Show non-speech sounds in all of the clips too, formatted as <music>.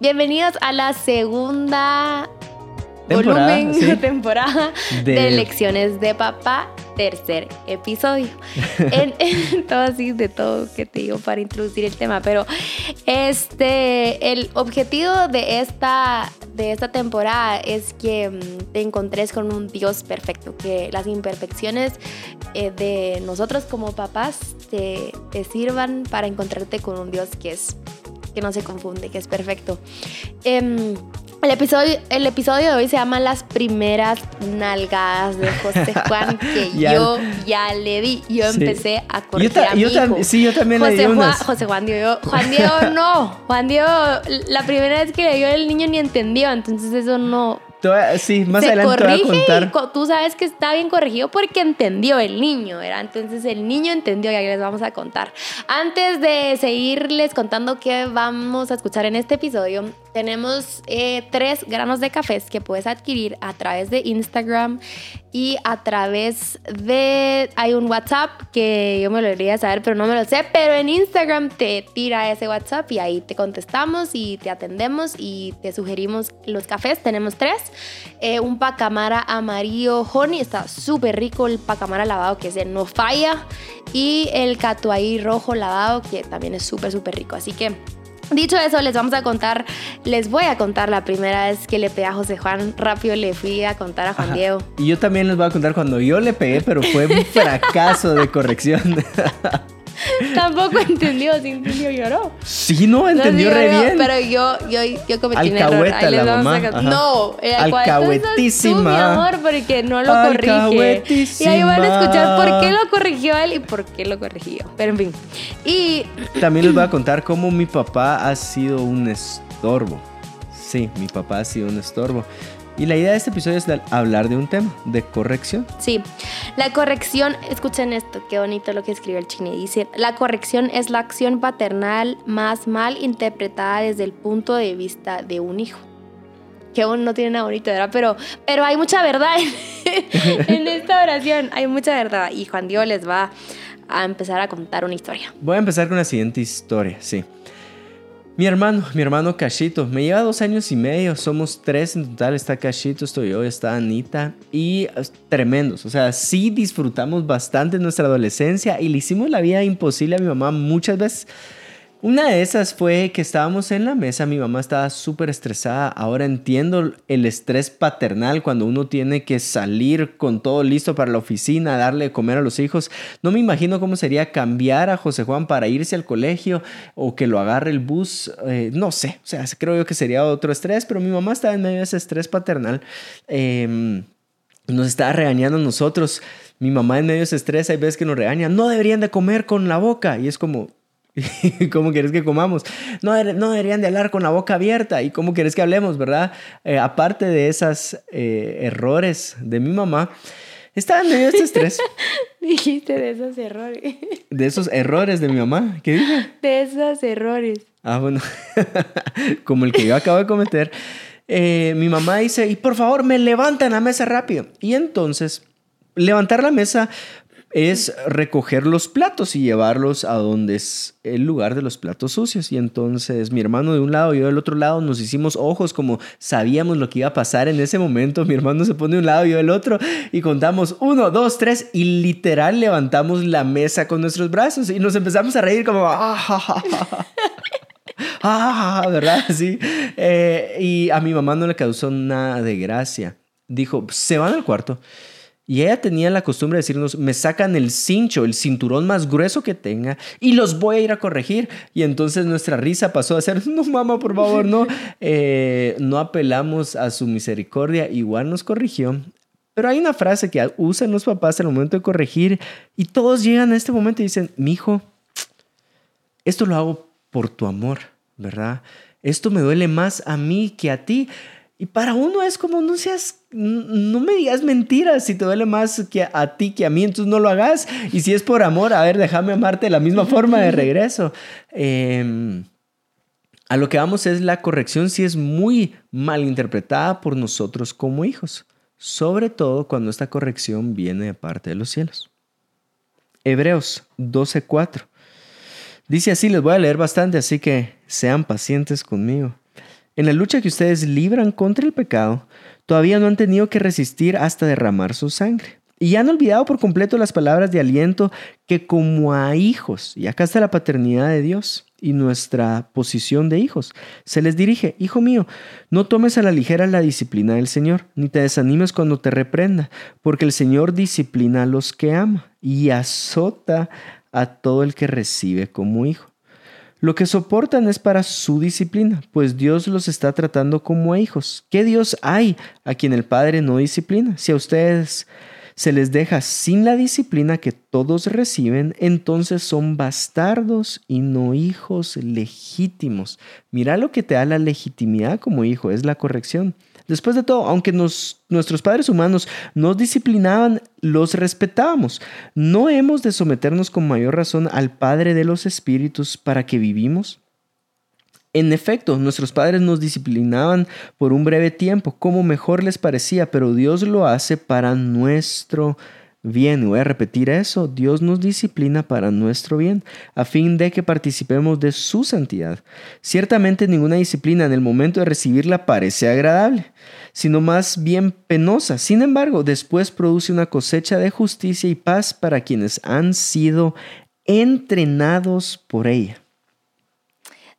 Bienvenidos a la segunda Temporada, volumen, sí. <laughs> temporada de... De- Lecciones de Papá, tercer episodio. <laughs> en, en todo así, de todo que te digo para introducir el tema, pero este, el objetivo de esta, de esta temporada es que mm, te encontres con un Dios perfecto, que las imperfecciones eh, de nosotros como papás te, te sirvan para encontrarte con un Dios que es que no se confunde, que es perfecto. Em, el, episodio, el episodio de hoy se llama Las primeras nalgadas de José Juan, <laughs> que Ya. yo ya le di. Yo Sí. empecé a Yo, corregir ta- a mi yo tam- hijo. sí, yo también le di José Juan, unas. José Juan Diego, Juan Diego no, Juan Diego, la primera vez que le dio el niño ni entendió, entonces eso no, A- sí, más se adelante te voy a corrige y contar. co- tú sabes que está bien corregido porque entendió el niño, ¿verdad? Entonces el niño entendió y ahí les vamos a contar. Antes de seguirles contando qué vamos a escuchar en este episodio, tenemos eh, tres granos de cafés que puedes adquirir a través de Instagram y a través de... Hay un WhatsApp que yo me lo debería saber, pero no me lo sé, pero en Instagram te tira ese WhatsApp y ahí te contestamos y te atendemos y te sugerimos los cafés. Tenemos tres. Eh, un pacamara amarillo honey, está súper rico el pacamara lavado que es de no falla y el catuaí rojo lavado que también es súper súper rico. Así que Dicho eso, les vamos a contar, les voy a contar la primera vez que le pegué a José Juan. Rápido le fui a contar a Juan Ajá. Diego. Y yo también les voy a contar cuando yo le pegué, pero fue un <laughs> fracaso de corrección. <laughs> <laughs> Tampoco entendió, sí entendió, lloró. sí, no, No, entendió sí, re lloró, bien. Pero yo, yo, yo cometí un error. Ahí la a mamá. No, alcahueta Alcahuetísima. tú, mi amor, porque no lo corrige. Y ahí van a escuchar por qué lo corrigió él y por qué lo corrigió. Pero en fin. Y También les voy a contar cómo mi papá ha sido un estorbo. Sí, mi papá ha sido un estorbo. Y la idea de este episodio es hablar de un tema, de corrección. Sí, la corrección, escuchen esto, qué bonito lo que escribió el chini. Dice, la corrección es la acción paternal más mal interpretada desde el punto de vista de un hijo. Que aún no tiene nada bonito, ¿verdad? Pero, pero hay mucha verdad en, <laughs> en esta oración, hay mucha verdad. Y Juan Diego les va a empezar a contar una historia. Voy a empezar con la siguiente historia, sí. Mi hermano, mi hermano Cachito, me lleva dos años y medio, somos tres en total, está Cachito, estoy yo, está Anita, y tremendos, o sea, sí disfrutamos bastante nuestra adolescencia y le hicimos la vida imposible a mi mamá muchas veces. Una de esas fue que estábamos en la mesa, mi mamá estaba súper estresada, ahora entiendo el estrés paternal cuando uno tiene que salir con todo listo para la oficina, darle de comer a los hijos. No me imagino cómo sería cambiar a José Juan para irse al colegio o que lo agarre el bus, eh, no sé, o sea, creo yo que sería otro estrés, pero mi mamá estaba en medio de ese estrés paternal. Em, nos estaba regañando a nosotros. Mi mamá en medio de ese estrés, hay veces que nos regaña, no deberían de comer con la boca. Y es como, <laughs> ¿cómo quieres que comamos? No, no deberían de hablar con la boca abierta. ¿Y cómo quieres que hablemos, verdad? Eh, aparte de esos errores de mi mamá, estaba en medio de este estrés, <laughs> Dijiste de esos errores. de esos errores de mi mamá. ¿Qué dije? De esos errores. Ah, bueno, <laughs> como el que yo acabo de cometer. Eh, mi mamá dice, y por favor, me levantan la mesa rápido. Y entonces, levantar la mesa es recoger los platos y llevarlos a donde es el lugar de los platos sucios. Y entonces mi hermano de un lado y yo del otro lado nos hicimos ojos como sabíamos lo que iba a pasar en ese momento. Mi hermano se pone de un lado y yo del otro y contamos uno, dos, tres y literal levantamos la mesa con nuestros brazos y nos empezamos a reír como... "Ah, ja, ja, ja, ja". <laughs> ah, ¿verdad? Sí. Eh, y a mi mamá no le causó nada de gracia. Dijo, se van al cuarto. Y ella tenía la costumbre de decirnos, me sacan el cincho, el cinturón más grueso que tenga, y los voy a ir a corregir. Y entonces nuestra risa pasó a ser, <laughs> no, mamá, por favor, no. <laughs> Eh, no apelamos a su misericordia, igual nos corrigió. Pero hay una frase que usan los papás al momento de corregir, y todos llegan a este momento y dicen, mi hijo, esto lo hago por tu amor, ¿verdad? Esto me duele más a mí que a ti. Y para uno es como, no seas, no me digas mentiras si te duele más que a, ti que a mí, entonces no lo hagas. Y si es por amor, a ver, déjame amarte de la misma forma de regreso. Eh, a lo que vamos es la corrección si es muy mal interpretada por nosotros como hijos, sobre todo cuando esta corrección viene de parte de los cielos. Hebreos 12:4. Dice así, les voy a leer bastante, así que sean pacientes conmigo. En la lucha que ustedes libran contra el pecado, todavía no han tenido que resistir hasta derramar su sangre. Y han olvidado por completo las palabras de aliento que como a hijos, y acá está la paternidad de Dios y nuestra posición de hijos, se les dirige, Hijo mío, no tomes a la ligera la disciplina del Señor, ni te desanimes cuando te reprenda, porque el Señor disciplina a los que ama y azota a todo el que recibe como hijo. Lo que soportan es para su disciplina, pues Dios los está tratando como a hijos. ¿Qué Dios hay a quien el Padre no disciplina? Si a ustedes se les deja sin la disciplina que todos reciben, entonces son bastardos y no hijos legítimos. Mira lo que te da la legitimidad como hijo, es la corrección. Después de todo, aunque nuestros padres humanos nos disciplinaban, los respetábamos. ¿No hemos de someternos con mayor razón al Padre de los Espíritus para que vivimos? En efecto, nuestros padres nos disciplinaban por un breve tiempo, como mejor les parecía, pero Dios lo hace para nuestro bien. Voy a repetir eso. Dios nos disciplina para nuestro bien, a fin de que participemos de su santidad. Ciertamente ninguna disciplina en el momento de recibirla parece agradable, sino más bien penosa. Sin embargo, después produce una cosecha de justicia y paz para quienes han sido entrenados por ella.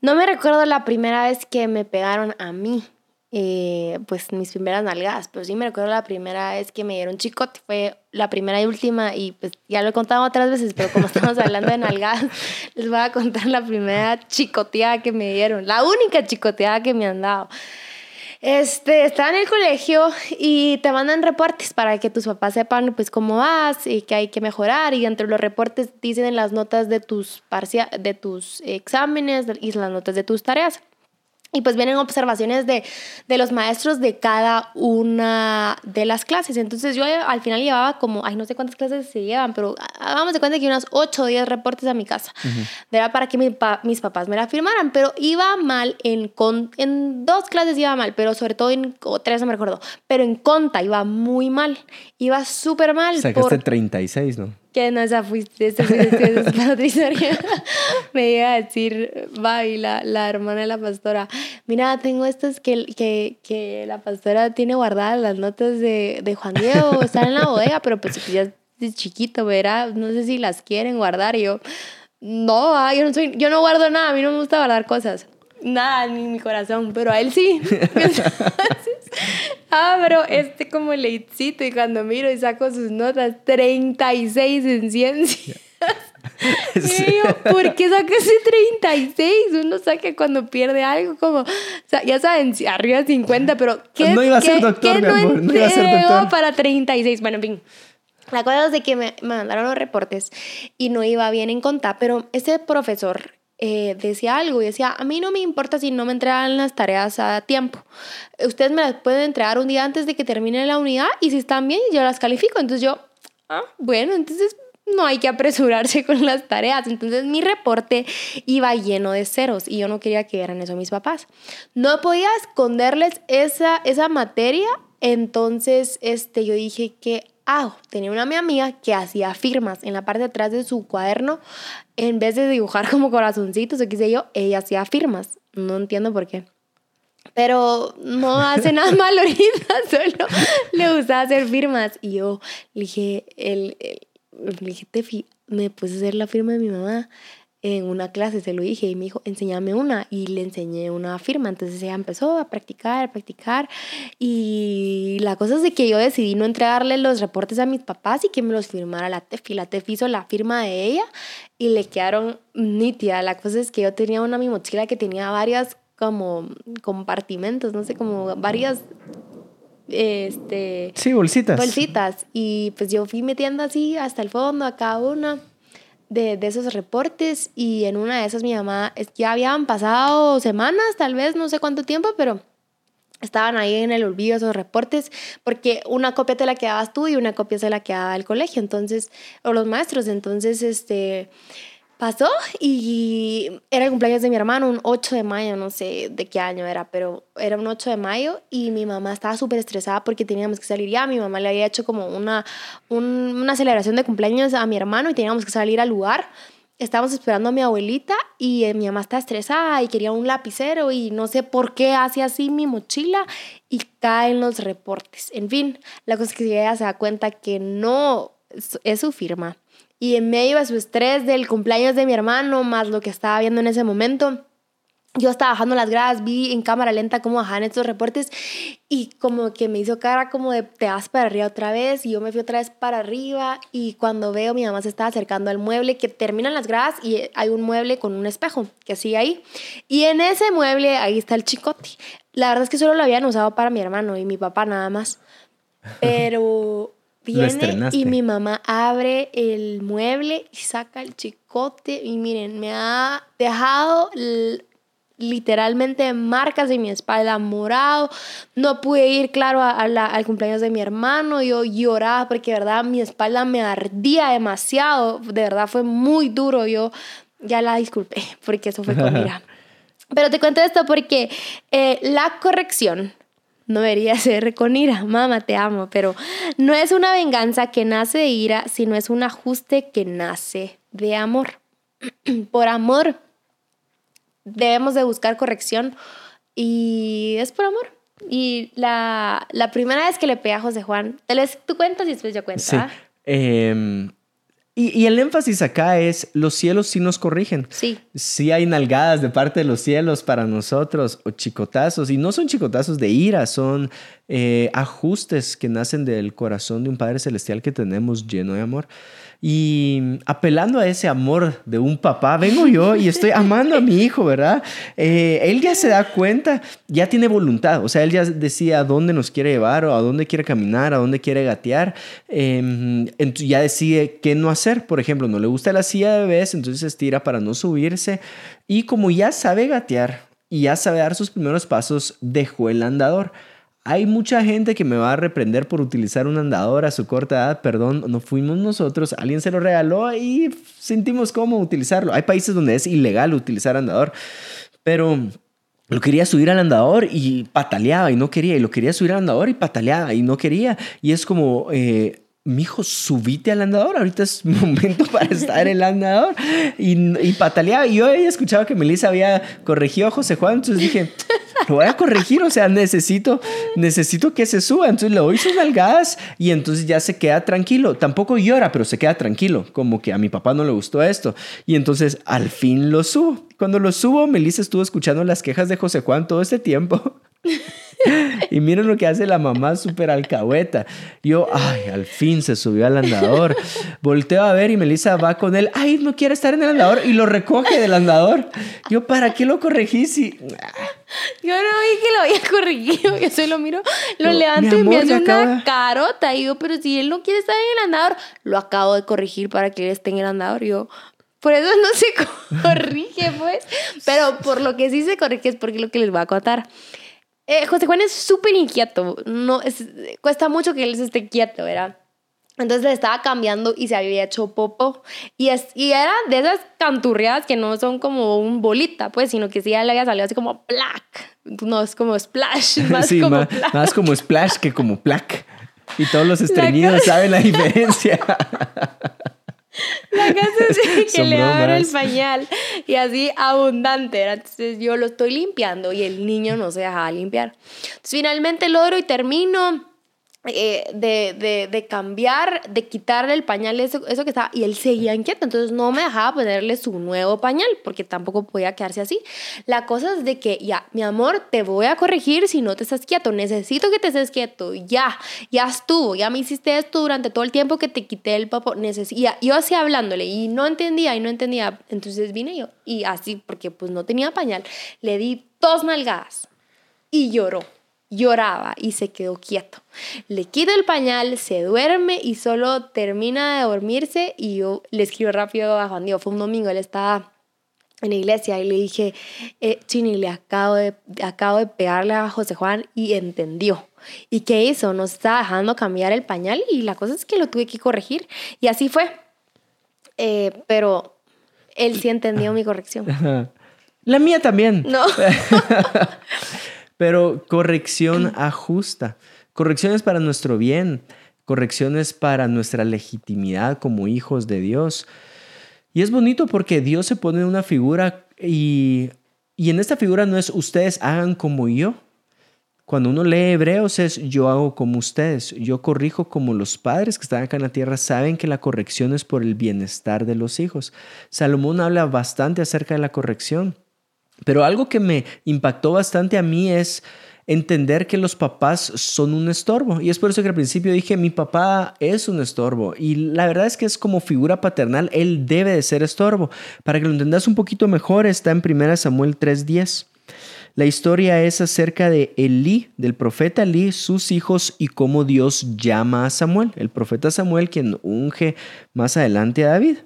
No me recuerdo la primera vez que me pegaron a mí. Eh, pues mis primeras nalgadas, pero sí me recuerdo la primera vez que me dieron chicote, fue la primera y última y pues ya lo he contado otras veces, pero como estamos hablando de nalgadas, <laughs> les voy a contar la primera chicoteada que me dieron, la única chicoteada que me han dado. Este, estaba en el colegio y te mandan reportes para que tus papás sepan pues cómo vas y que hay que mejorar y entre los reportes dicen en las notas de tus, de tus exámenes y las notas de tus tareas. Y pues vienen observaciones de, de, los maestros de cada una de las clases. Entonces yo al final llevaba como, ay, no sé cuántas clases se llevan, pero hagamos de cuenta que unas 8 o 10 reportes a mi casa. Era para que mis papás me la firmaran, pero iba mal en, en dos clases iba mal, pero sobre todo en, o tres no me recuerdo, pero en conta iba muy mal. Iba súper mal. Sacaste por... 36, ¿no? Que no, esa fuiste, esa fuiste, esa otra historia. me iba a decir, Babi, la, la hermana de la pastora, mira, tengo estas que, que, que la pastora tiene guardadas las notas de, de Juan Diego, están en la <laughs> bodega, pero pues ya es chiquito, verá, no sé si las quieren guardar. Y yo, no, ah, yo no, soy, yo no guardo nada, a mí no me gusta guardar cosas nada ni mi corazón, pero a él sí. <laughs> <laughs> abro este como leitcito y cuando miro y saco sus notas, 36 en ciencia. <laughs> Sí. Y yo, ¿por qué saca ese 36? Uno saca cuando pierde algo, como, o sea, ya saben, arriba 50, pero ¿qué no iba a ser doctor, ¿qué no, amor, no iba a ser doctor. para 36? Bueno, en fin. La cosa es de que me, me mandaron los reportes y no iba bien en contar, pero ese profesor eh, decía algo y decía, a mí no me importa si no me entregan las tareas a tiempo. Ustedes me las pueden entregar un día antes de que termine la unidad y si están bien, yo las califico. Entonces yo, ah, bueno, entonces no hay que apresurarse <laughs> con las tareas. Entonces mi reporte iba lleno de ceros y yo no quería que vieran eso mis papás. No podía esconderles esa, esa materia. Entonces este, yo dije que Ah, tenía una amiga que hacía firmas en la parte de atrás de su cuaderno. En vez de dibujar <laughs> como corazoncitos o qué sé yo, ella hacía firmas. No entiendo por qué. Pero no hace nada <laughs> mal ahorita, <laughs> solo le gustaba hacer firmas. Y yo le dije, el, le dije, Tefi, ¿me puedes hacer la firma de mi mamá? En una clase, se lo dije, y me dijo, enséñame una, y le enseñé una firma. Entonces ella empezó a practicar, a practicar, y la cosa es de que yo decidí no entregarle los reportes a mis papás y que me los firmara la Tefi. La Tefi hizo la firma de ella y le quedaron nítidas. La cosa es que yo tenía una mi mochila que tenía varias como compartimentos, no sé, como varias este sí bolsitas bolsitas y pues yo fui metiendo así hasta el fondo a cada una de, de, esos reportes y en una de esas mi mamá, ya habían pasado semanas, tal vez, no sé cuánto tiempo, pero estaban ahí en el olvido esos reportes, porque una copia te la quedabas tú y una copia se la quedaba el colegio, entonces, o los maestros, entonces, este, pasó y era el cumpleaños de mi hermano, un 8 de mayo, no sé de qué año era, pero era un 8 de mayo y mi mamá estaba súper estresada porque teníamos que salir ya. Mi mamá le había hecho como una, una celebración de cumpleaños a mi hermano y teníamos que salir al lugar. estábamos esperando a mi abuelita y eh, mi mamá está estresada y quería un lapicero y no sé por qué hace así mi mochila y caen los reportes. En fin, la cosa es que ella se da cuenta que no es su firma. Y en medio de su estrés del cumpleaños de mi hermano, más lo que estaba viendo en ese momento, yo estaba bajando las gradas, vi en cámara lenta cómo bajaban estos reportes y como que me hizo cara como de te vas para arriba otra vez y yo me fui otra vez para arriba y cuando veo mi mamá se estaba acercando al mueble que terminan las gradas y hay un mueble con un espejo que sigue ahí y en ese mueble ahí está el chicote. La verdad es que solo lo habían usado para mi hermano y mi papá nada más. Pero viene y mi mamá abre el mueble y saca el chicote y miren, me ha dejado literalmente marcas en mi espalda, morado. No pude ir, claro, a, al cumpleaños de mi hermano. Yo lloraba porque, de verdad, mi espalda me ardía demasiado. De verdad, fue muy duro. Yo ya la disculpé <laughs> porque eso fue con ira. <laughs> Pero te cuento esto porque eh, la corrección no debería ser con ira. Mamá, te amo, pero no es una venganza que nace de ira, sino es un ajuste que nace de amor. <clears throat> Por amor debemos de buscar corrección y es por amor. Y la, la primera vez que le pegué a José Juan, te les, tú cuentas y después yo cuento. Sí. Y, y, el énfasis acá es, los cielos sí nos corrigen. Sí. Sí hay nalgadas de parte de los cielos para nosotros, o chicotazos, y no son chicotazos de ira, son eh, ajustes que nacen del corazón de un Padre Celestial que tenemos lleno de amor. Y apelando a ese amor de un papá, vengo yo y estoy amando a mi hijo, ¿verdad? Eh, él ya se da cuenta, ya tiene voluntad, o sea, él ya decía a dónde nos quiere llevar o a dónde quiere caminar, a dónde quiere gatear. Eh, ya decide qué no hacer. Por ejemplo, no le gusta la silla de bebés, entonces estira para no subirse. Y como ya sabe gatear y ya sabe dar sus primeros pasos, dejó el andador. Hay mucha gente que me va a reprender por utilizar un andador a su corta edad. Perdón, no fuimos nosotros. Alguien se lo regaló y sentimos cómo utilizarlo. Hay países donde es ilegal utilizar andador. Pero lo quería subir al andador y pataleaba y no quería. Y lo quería subir al andador y pataleaba y no quería. Y es como... Eh, mijo, subite al andador, ahorita es <laughs> momento para estar en el andador. Y, y pataleaba. Y yo había escuchado que Melissa había corregido a José Juan, entonces dije, voy a corregir, o sea, necesito, necesito que se suba. Entonces le doy sus nalgadas y entonces ya se queda tranquilo. Tampoco llora, pero se queda tranquilo, como que a mi papá no le gustó esto. Y entonces al fin lo subo. Cuando lo subo, Melissa estuvo escuchando las quejas de José Juan todo este tiempo. <laughs> <laughs> y miren lo que hace la mamá súper alcahueta. Yo, ay, al fin se subió al andador. Volteo a ver y Melissa va con él. Ay, no quiere estar en el andador y lo recoge del andador. Yo, ¿para qué lo corregí si... Yo no vi que lo había corregido. Yo solo miro, lo levanto y me hace una carota. Y yo, pero si él no quiere estar en el andador, lo acabo de corregir para que él esté en el andador. Yo, por eso no se <laughs> corrige, pues. Pero por lo que sí se corrige es porque lo que les voy a contar. Eh, José Juan es súper inquieto. No, es, cuesta mucho que él se esté quieto, ¿verdad? Entonces le estaba cambiando y se había hecho popo. Y, es, y era de esas canturreadas que no son como un bolita, pues, sino que sí ya le había salido así como plac. No, es como splash. <laughs> Más sí, como más, más, como splash que como plac. Y todos los estreñidos saben la <laughs> diferencia. <laughs> La casa es <laughs> que le abro el pañal y así abundante. Entonces yo lo estoy limpiando y el niño no se deja limpiar. Entonces, finalmente logro y termino eh, de, de, de, cambiar, de quitarle el pañal, eso, eso que estaba, y él seguía inquieto, entonces no me dejaba ponerle su nuevo pañal, porque tampoco podía quedarse así. La cosa es de que, ya, mi amor, te voy a corregir si no te estás quieto, necesito que te estés quieto, ya, ya estuvo, ya me hiciste esto durante todo el tiempo que te quité el papo, necesito, yo así hablándole, y no entendía, y no entendía, entonces vine yo, y así, porque pues no tenía pañal, le di dos nalgadas, y lloró lloraba y se quedó quieto. Le quito el pañal, se duerme y solo termina de dormirse y yo le escribo rápido a Juan Diego. Fue un domingo, él estaba en la iglesia y le dije, eh, Chini, le acabo de, acabo de pegarle a José Juan y entendió. ¿Y qué hizo? Nos estaba dejando cambiar el pañal y la cosa es que lo tuve que corregir y así fue. Eh, pero él sí entendió mi corrección. <laughs> La mía también. No. <laughs> <laughs> Pero corrección ajusta. Correcciones para nuestro bien. Correcciones para nuestra legitimidad como hijos de Dios. Y es bonito porque Dios se pone en una figura y, y en esta figura no es ustedes hagan como yo. Cuando uno lee Hebreos es yo hago como ustedes, yo corrijo como los padres que están acá en la tierra saben que la corrección es por el bienestar de los hijos. Salomón habla bastante acerca de la corrección, pero algo que me impactó bastante a mí es entender que los papás son un estorbo. Y es por eso que al principio dije, mi papá es un estorbo. Y la verdad es que es como figura paternal, él debe de ser estorbo. Para que lo entendas un poquito mejor, está en 1 Samuel 3.10. La historia es acerca de Elí, del profeta Elí, sus hijos y cómo Dios llama a Samuel, el profeta Samuel quien unge más adelante a David.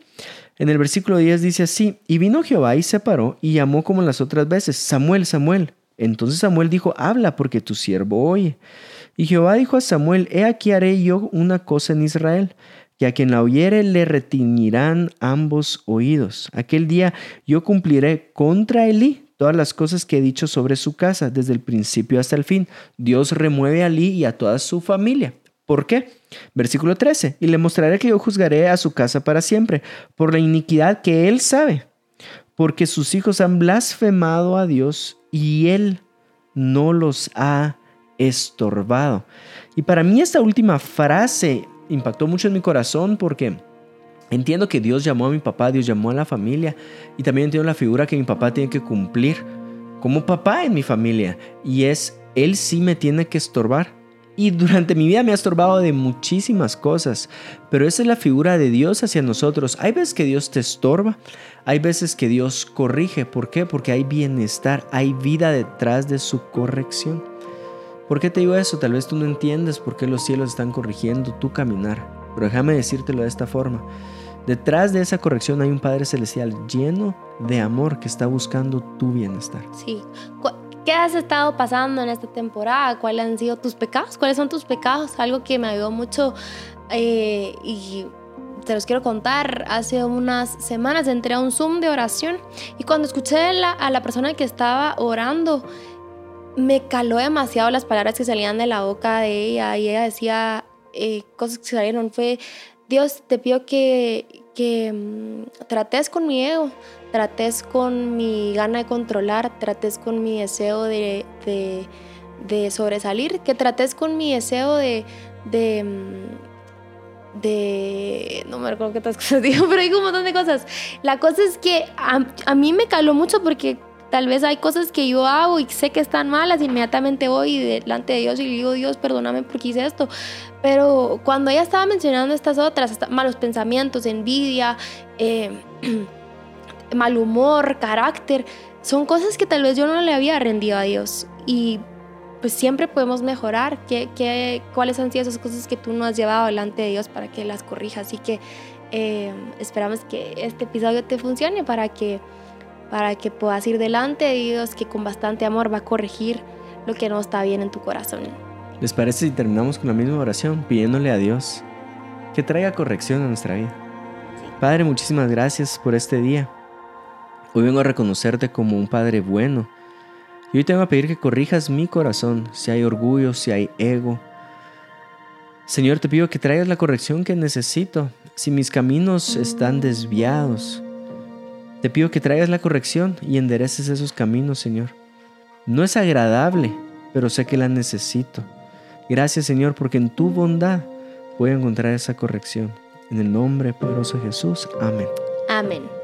En el versículo 10 dice así, y vino Jehová y se paró y llamó como las otras veces, Samuel, Samuel. Entonces Samuel dijo, habla porque tu siervo oye. Y Jehová dijo a Samuel, he aquí haré yo una cosa en Israel, que a quien la oyere le retiñirán ambos oídos. Aquel día yo cumpliré contra Elí todas las cosas que he dicho sobre su casa, desde el principio hasta el fin. Dios remueve a Elí y a toda su familia. ¿Por qué? Versículo 13. Y le mostraré que yo juzgaré a su casa para siempre, por la iniquidad que él sabe, porque sus hijos han blasfemado a Dios y Él no los ha estorbado. Y para mí esta última frase impactó mucho en mi corazón porque entiendo que Dios llamó a mi papá, Dios llamó a la familia y también entiendo la figura que mi papá tiene que cumplir como papá en mi familia y es, Él sí me tiene que estorbar. Y durante mi vida me ha estorbado de muchísimas cosas, pero esa es la figura de Dios hacia nosotros. Hay veces que Dios te estorba, hay veces que Dios corrige. ¿Por qué? Porque hay bienestar, hay vida detrás de su corrección. ¿Por qué te digo eso? Tal vez tú no entiendes por qué los cielos están corrigiendo tu caminar, pero déjame decírtelo de esta forma. Detrás de esa corrección hay un Padre Celestial lleno de amor que está buscando tu bienestar. Sí. ¿Qué has estado pasando en esta temporada? ¿Cuáles han sido tus pecados? ¿Cuáles son tus pecados? Algo que me ayudó mucho eh, y te los quiero contar. Hace unas semanas entré a un Zoom de oración y cuando escuché a la persona que estaba orando, me caló demasiado las palabras que salían de la boca de ella y ella decía eh, cosas que salieron. Fue, Dios, te pido que, que mm, trates con mi ego, trates con mi gana de controlar, trates con mi deseo de, de, sobresalir, que trates con mi deseo de, de, mm, de, no me recuerdo qué otras <laughs> cosas digo, pero hay un montón de cosas. La cosa es que a, a mí me caló mucho porque Tal vez hay cosas que yo hago y sé que están malas, inmediatamente voy delante de Dios y le digo, Dios, perdóname porque hice esto. Pero cuando ella estaba mencionando estas otras, malos pensamientos, envidia, eh, <clears throat> mal humor, carácter, son cosas que tal vez yo no le había rendido a Dios. Y pues siempre podemos mejorar. ¿Qué, qué, cuáles han sido esas cosas que tú no has llevado delante de Dios para que las corrijas? Así que eh, esperamos que este episodio te funcione para que, para que puedas ir delante de Dios, que con bastante amor va a corregir lo que no está bien en tu corazón. ¿Les parece si terminamos con la misma oración, pidiéndole a Dios que traiga corrección a nuestra vida? Padre, muchísimas gracias por este día. Hoy vengo a reconocerte como un Padre bueno. Y hoy te vengo a pedir que corrijas mi corazón, si hay orgullo, si hay ego. Señor, te pido que traigas la corrección que necesito, si mis caminos están desviados. Te pido que traigas la corrección y endereces esos caminos, Señor. No es agradable, pero sé que la necesito. Gracias, Señor, porque en tu bondad voy a encontrar esa corrección. En el nombre poderoso de Jesús. Amén. Amén.